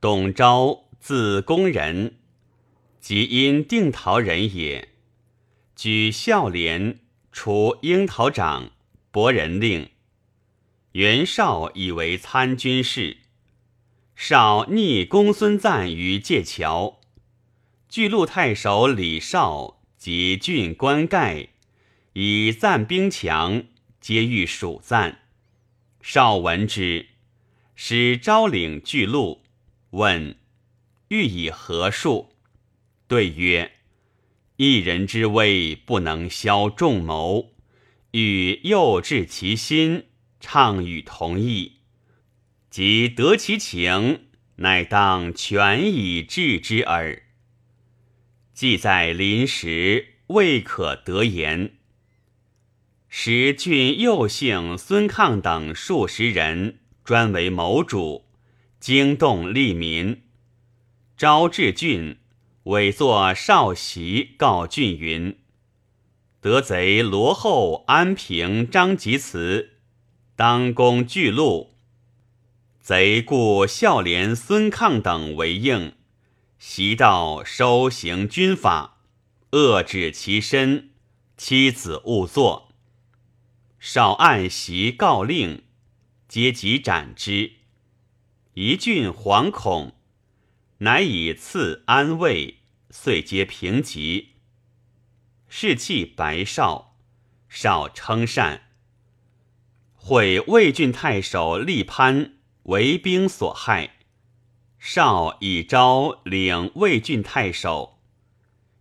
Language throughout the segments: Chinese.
董昭，字公仁，即因定陶人也。举孝廉，除樱桃长，博人令。袁绍以为参军事。绍逆公孙瓒于界桥，巨鹿太守李绍及郡官盖以赞兵强，皆欲蜀赞。绍闻之，使昭领巨鹿。问欲以何数？对曰：一人之威不能消众谋，欲诱致其心，畅与同意。即得其情，乃当全以治之耳。既在临时，未可得言。时郡右姓孙抗等数十人，专为谋主。惊动利民，昭至郡，委作少席，告郡云：得贼罗后、安平、张吉祠，当攻巨鹿。贼故孝廉、孙抗等为应，习道收行军法，遏止其身，妻子勿作。少按席告令，皆即斩之。一郡惶恐，乃以赐安慰，遂皆平疾。士气白少，少称善。会魏郡太守厉潘为兵所害，少以昭领魏郡太守。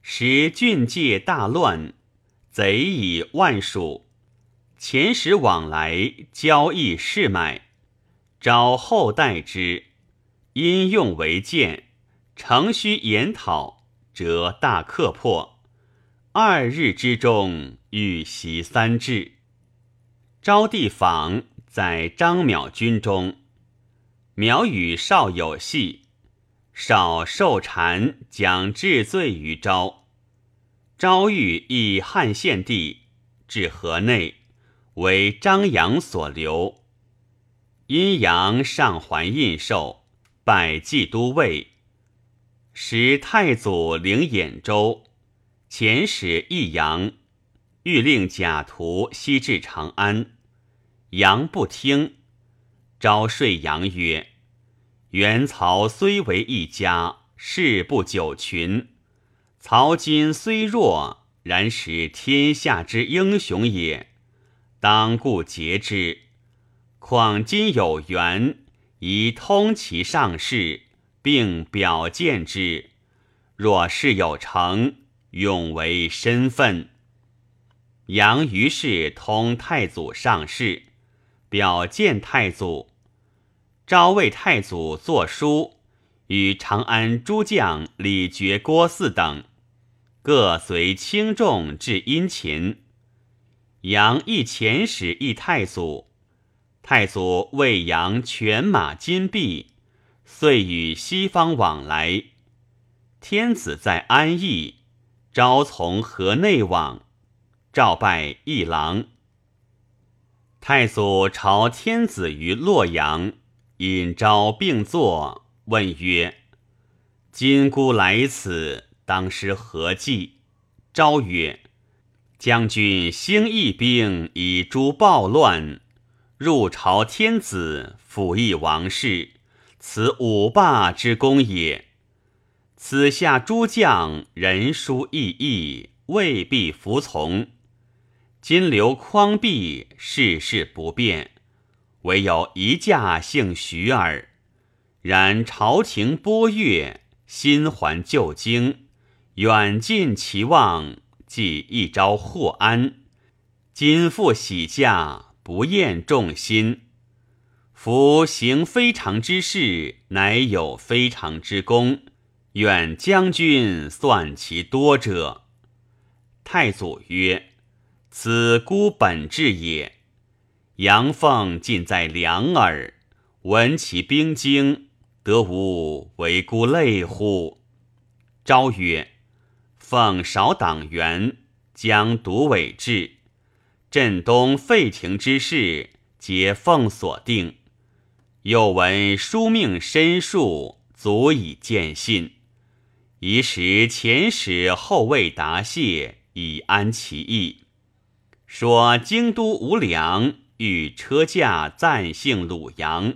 时郡界大乱，贼以万数，遣使往来交易市买。昭后代之，因用为剑，诚须研讨，则大克破。二日之中，欲袭三至。昭帝访，在张邈军中，邈与少有隙，少受禅，将治罪于昭。昭欲以汉献帝，至河内，为张扬所留。阴阳上还印绶，拜济都尉。时太祖领兖州，遣使益阳，欲令贾图西至长安。杨不听，昭说杨曰：“元曹虽为一家，事不久群。曹今虽弱，然使天下之英雄也，当固节之。”况今有缘，宜通其上事，并表见之。若事有成，永为身份。杨于是通太祖上事，表见太祖。昭魏太祖作书，与长安诸将李傕、郭汜等，各随轻重至殷勤。杨亦遣使诣太祖。太祖为扬犬马金币，遂与西方往来。天子在安邑，昭从河内往，召拜议郎。太祖朝天子于洛阳，引昭并坐，问曰：“今孤来此，当施何计？”昭曰：“将军兴义兵以诛暴乱。”入朝天子，辅翼王室，此五霸之功也。此下诸将人殊异异，未必服从。今留匡弼，世事不变，唯有一驾姓徐耳。然朝廷波越，心还旧经，远近其望，即一朝获安。今复喜驾。不厌众心，夫行非常之事，乃有非常之功。愿将军算其多者。太祖曰：“此孤本志也。阳奉尽在两耳，闻其兵精，得无为孤累乎？”昭曰：“奉少党员，将独委制。”镇东废庭之事，皆奉所定。又闻书命申述，足以见信。宜时前使后未答谢，以安其意。说京都无粮，欲车驾暂幸鲁阳。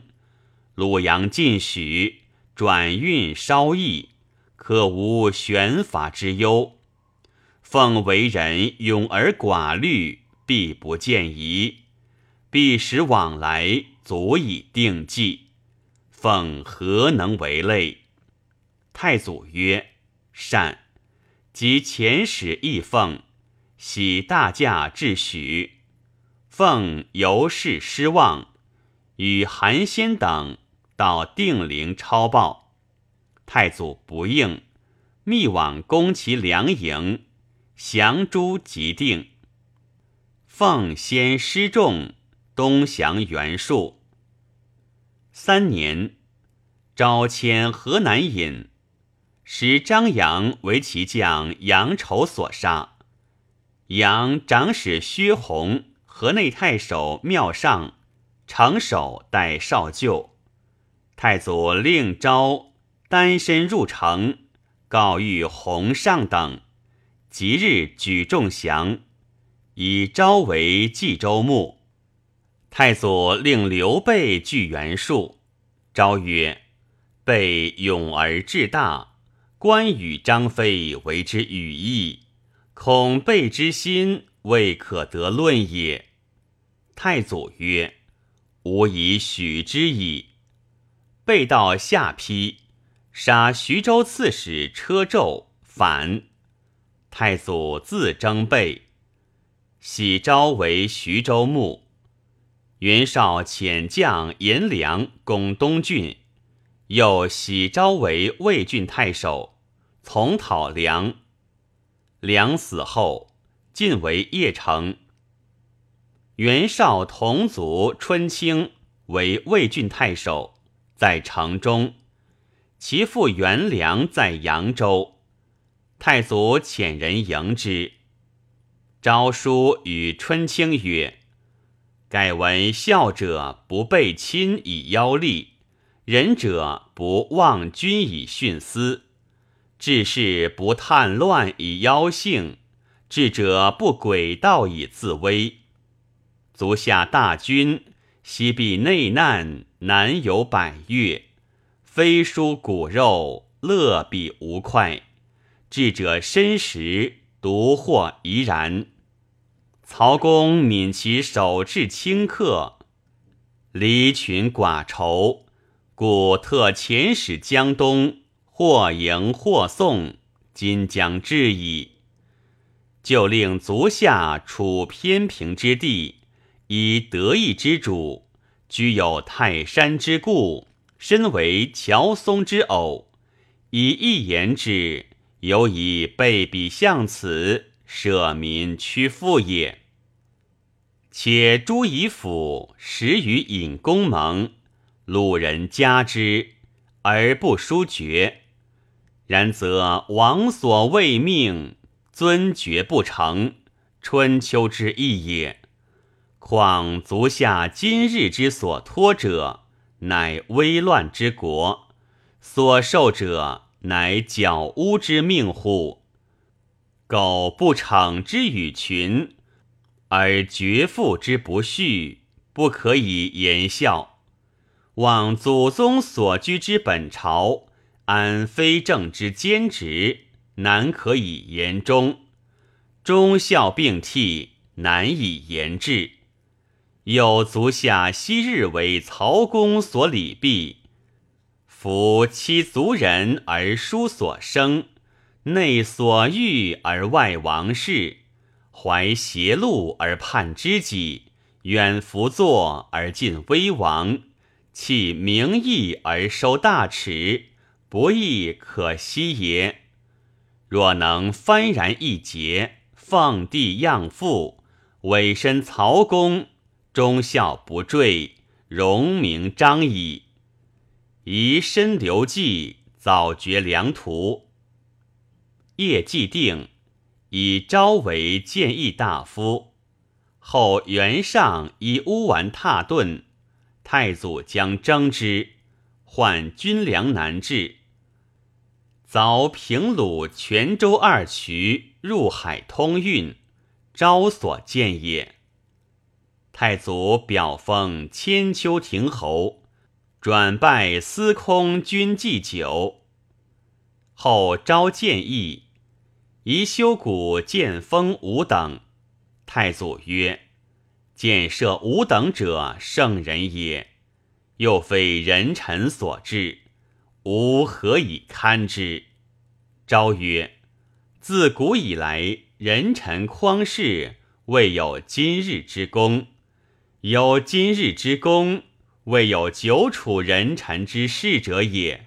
鲁阳进许，转运稍易，可无悬法之忧。奉为人勇而寡虑，必不见疑。必使往来，足以定计。奉何能为类？太祖曰。善，即遣使议奉，喜大驾至许。奉由是失望，与韩先等到定陵抄报。太祖不应，密往攻其粮营，降诸即定。奉先失众，东降袁术。三年，召迁河南尹。使张扬为其将杨丑所杀，杨长史薛弘、河内太守妙尚、长守代少舅。太祖令昭单身入城，告谕弘尚等，即日举众降，以昭为冀州牧。太祖令刘备据袁术，昭曰：“备勇而志大。”关羽、张飞为之羽翼，恐备之心未可得论也。太祖曰：“吾以许之矣。”备到下邳，杀徐州刺史车胄，反。太祖自征备，喜昭为徐州牧。袁绍遣将颜良攻东郡。又喜昭为魏郡太守，从讨梁。梁死后，晋为邺城。袁绍同族春卿为魏郡太守，在城中。其父袁良在扬州，太祖遣人迎之。诏书与春卿曰：“盖闻孝者不备亲以邀立。”仁者不忘君以徇私，治事不叹乱以邀幸，智者不诡道以自危。足下大军，西避内难，南有百越，非疏骨肉，乐必无快。智者身实，独或怡然。曹公悯其手至顷客，离群寡愁。故特遣使江东，或迎或送，今将至矣。就令足下处偏平之地，以得意之主，居有泰山之固，身为乔松之偶，以一言之，犹以被比向此，舍民屈富也。且诸以府始与尹公盟。鲁人加之而不疏绝，然则王所未命，尊爵不成，春秋之意也。况足下今日之所托者，乃危乱之国；所受者，乃剿污之命乎？苟不惩之与群，而绝父之不恤，不可以言笑。望祖宗所居之本朝，安非正之兼职，难可以言忠；忠孝并替，难以言治。有足下昔日为曹公所礼毕，夫妻族人而书所生，内所欲而外王事，怀邪路而叛知己，远辅作而近威王。弃名义而收大耻，不亦可惜也？若能幡然一节，放地养父，委身曹公，忠孝不坠，荣名彰矣。宜身留迹，早绝良途。业既定，以昭为谏议大夫，后袁尚以乌丸踏顿。太祖将征之，患军粮难治，凿平鲁、泉州二渠入海通运，昭所见也。太祖表封千秋亭侯，转拜司空军祭酒。后昭建议，宜修古建封吾等。太祖曰：“建设吾等者，圣人也，又非人臣所至，吾何以堪之？”昭曰：“自古以来，人臣匡世，未有今日之功。有今日之功，未有久处人臣之事者也。”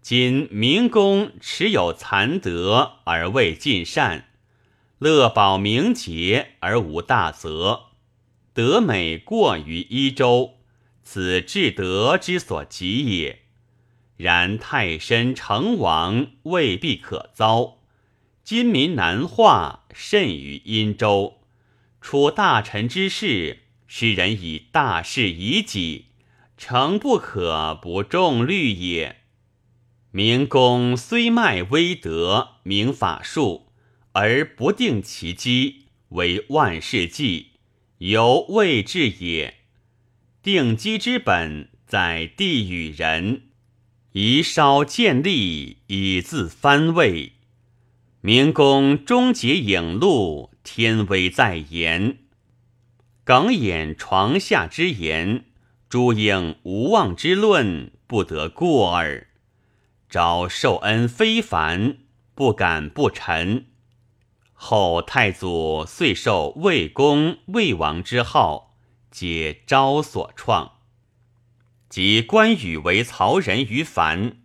今明公持有残德而未尽善，乐保名节而无大则，德美过于一周，此至德之所及也。然太深成王未必可遭，今民难化甚于殷周，处大臣之事，使人以大事以己，诚不可不重虑也。明公虽迈威德，明法术，而不定其机，为万世纪，犹未至也。定机之本，在地与人，宜稍建立，以自藩位。明公终结影路，天威在言，耿眼床下之言，诸应无妄之论，不得过耳。昭受恩非凡，不敢不臣。后太祖遂受魏公、魏王之号，皆昭所创。及关羽为曹仁于樊，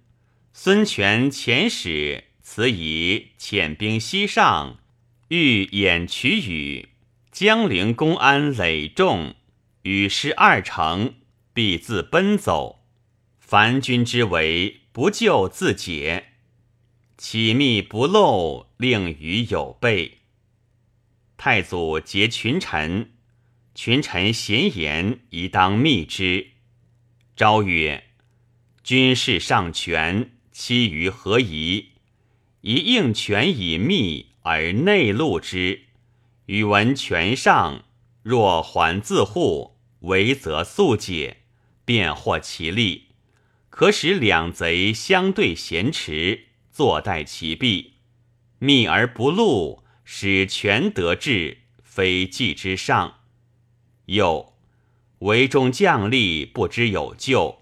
孙权遣使辞以遣兵西上，欲掩取羽。江陵公安累众，与失二城，必自奔走。凡军之为。不救自解，起密不漏，令于有备。太祖结群臣，群臣咸言，宜当密之。昭曰：“军事上权，其余何宜？宜应权以密而内录之。语闻权上，若还自护，违则速解，便获其利。”可使两贼相对闲持，坐待其弊，密而不露，使权得志，非计之上。又为中将吏不知有救，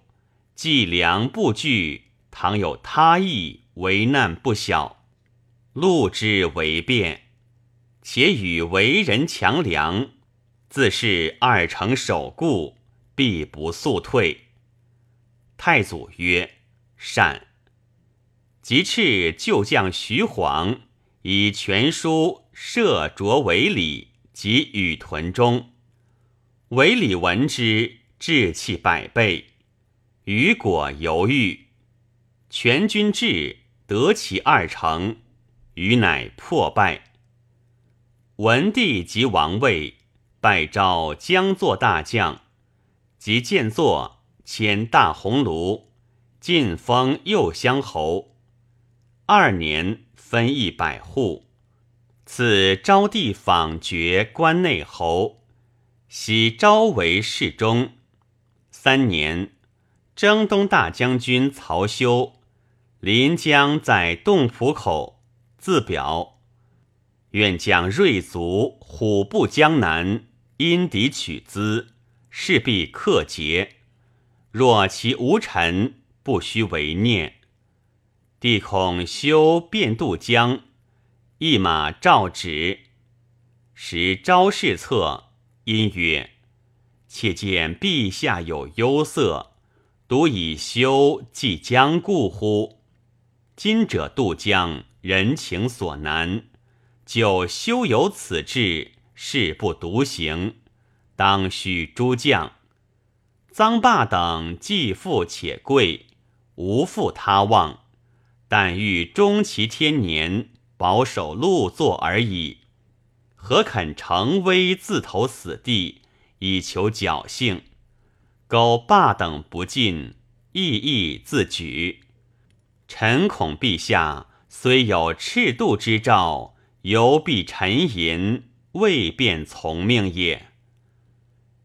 计量不惧，倘有他意，为难不小。路之为变，且与为人强梁，自是二城守固，必不速退。太祖曰：“善。”即敕旧将徐晃以全书设着为礼及与屯中。韦礼闻之，志气百倍。虞果犹豫，全军至，得其二城，余乃破败。文帝即王位，拜召将作大将，即见作。迁大鸿胪，晋封右乡侯。二年，分一百户。赐昭帝访爵关内侯，喜昭为侍中。三年，征东大将军曹休临江在洞浦口，自表愿将锐卒虎步江南，因敌取资，势必克捷。若其无臣，不须为念。帝恐修便渡江，一马召旨，时昭侍策，因曰：“且见陛下有忧色，独以修即将故乎？今者渡江，人情所难，就修有此志，事不独行，当须诸将。”臧霸等既富且贵，无负他望，但欲终其天年，保守禄座而已。何肯成威自投死地，以求侥幸？苟霸等不进，亦亦自举。臣恐陛下虽有赤度之诏，犹必沉吟，未便从命也。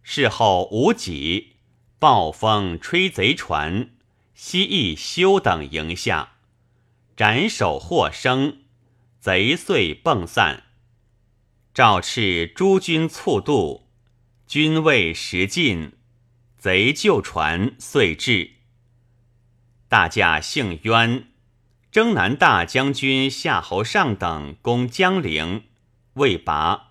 事后无己，暴风吹贼船，西翼休等营下，斩首获生，贼遂迸散。赵赤诸军促渡，军未时尽，贼旧船遂至。大驾幸渊，征南大将军夏侯尚等攻江陵，未拔。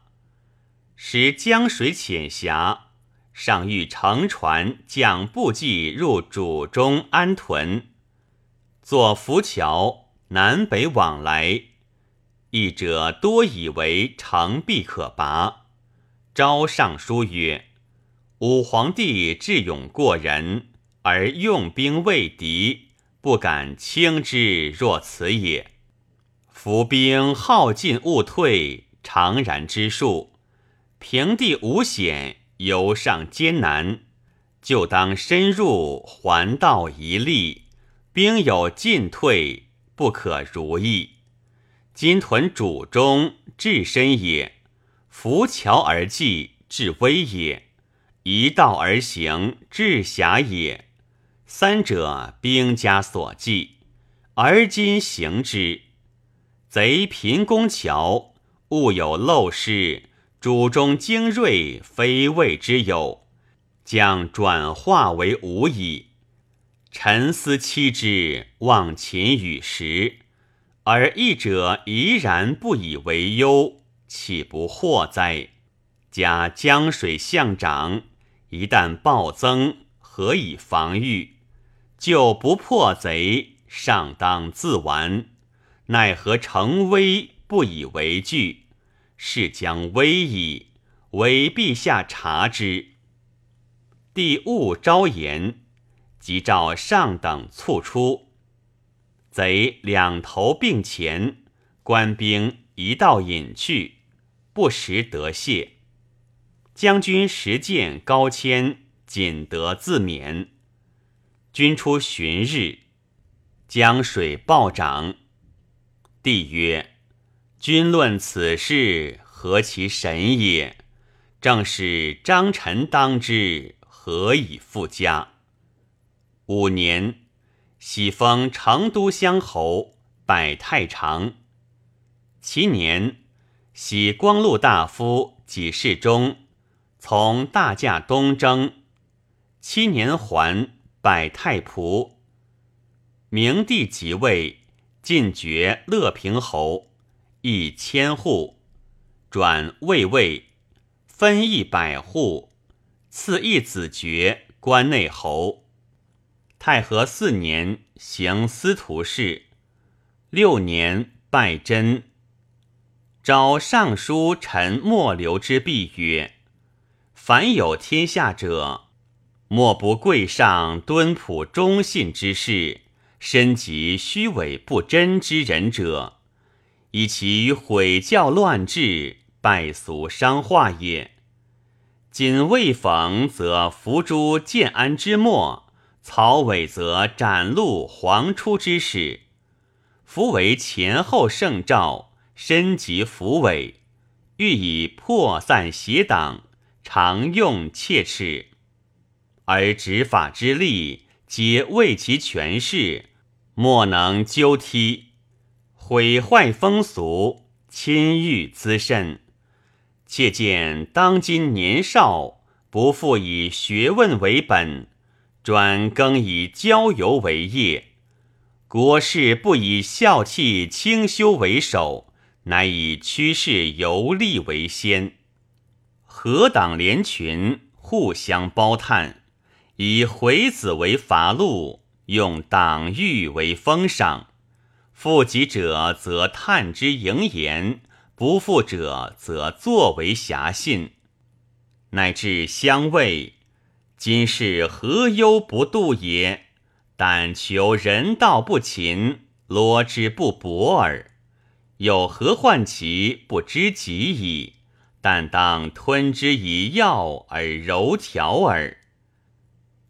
时江水浅狭。上欲乘船将步骑入主中安屯，作浮桥南北往来。译者多以为城必可拔。昭上书曰：“武皇帝智勇过人，而用兵未敌，不敢轻之若此也。伏兵耗尽勿退，常然之术。平地无险。”游上艰难，就当深入环道一力，兵有进退，不可如意。今屯主中，至深也；浮桥而济，至危也；一道而行，至狭也。三者兵家所忌，而今行之。贼频攻桥，物有漏失。主中精锐，非谓之有，将转化为无矣。沉思期之，忘秦与时，而义者怡然不以为忧，岂不祸哉？加江水向涨，一旦暴增，何以防御？就不破贼，上当自完。奈何成危，不以为惧？是将危矣，唯陛下察之。帝勿招言，即召上等促出。贼两头并前，官兵一道引去，不时得谢。将军实见高谦，仅得自勉。君出旬日，江水暴涨。帝曰。君论此事，何其神也！正是张臣当之，何以复加？五年，喜封成都乡侯，拜太常。其年，喜光禄大夫几世中，从大驾东征。七年还，拜太仆。明帝即位，进爵乐平侯。一千户，转卫尉，分一百户，赐一子爵关内侯。太和四年，行司徒事。六年，拜真。召尚书陈莫流之弊曰：“凡有天下者，莫不贵上敦朴忠信之士，身及虚伪不真之人者。”以其毁教乱治、败俗伤化也。今未逢，则伏诛建安之末；曹伟则斩戮黄初之始。夫为前后圣诏，身及伏伟，欲以破散邪党，常用切齿，而执法之力，皆为其权势，莫能纠踢。毁坏风俗，侵欲滋甚。切见当今年少，不复以学问为本，专更以交游为业；国事不以孝悌清修为首，乃以趋势游历为先。何党连群，互相包探，以回子为伐禄，用党欲为封赏。负己者则探之盈言，不负者则作为侠信，乃至相畏。今是何忧不度也？但求人道不勤，罗之不博耳。有何患其不知己矣？但当吞之以药而柔调耳。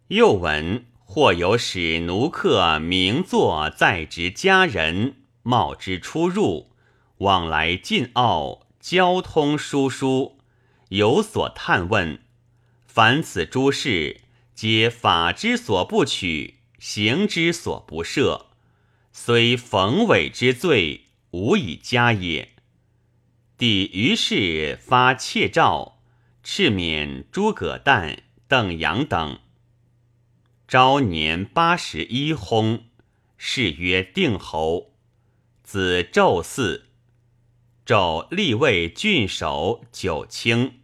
又闻。或有使奴客名作在职家人，冒之出入，往来进澳，交通疏疏，有所探问。凡此诸事，皆法之所不取，刑之所不赦。虽冯伪之罪，无以加也。帝于是发窃诏，敕免诸葛诞、邓阳等。昭年八十一薨，谥曰定侯。子宙嗣，宙立为郡守九卿。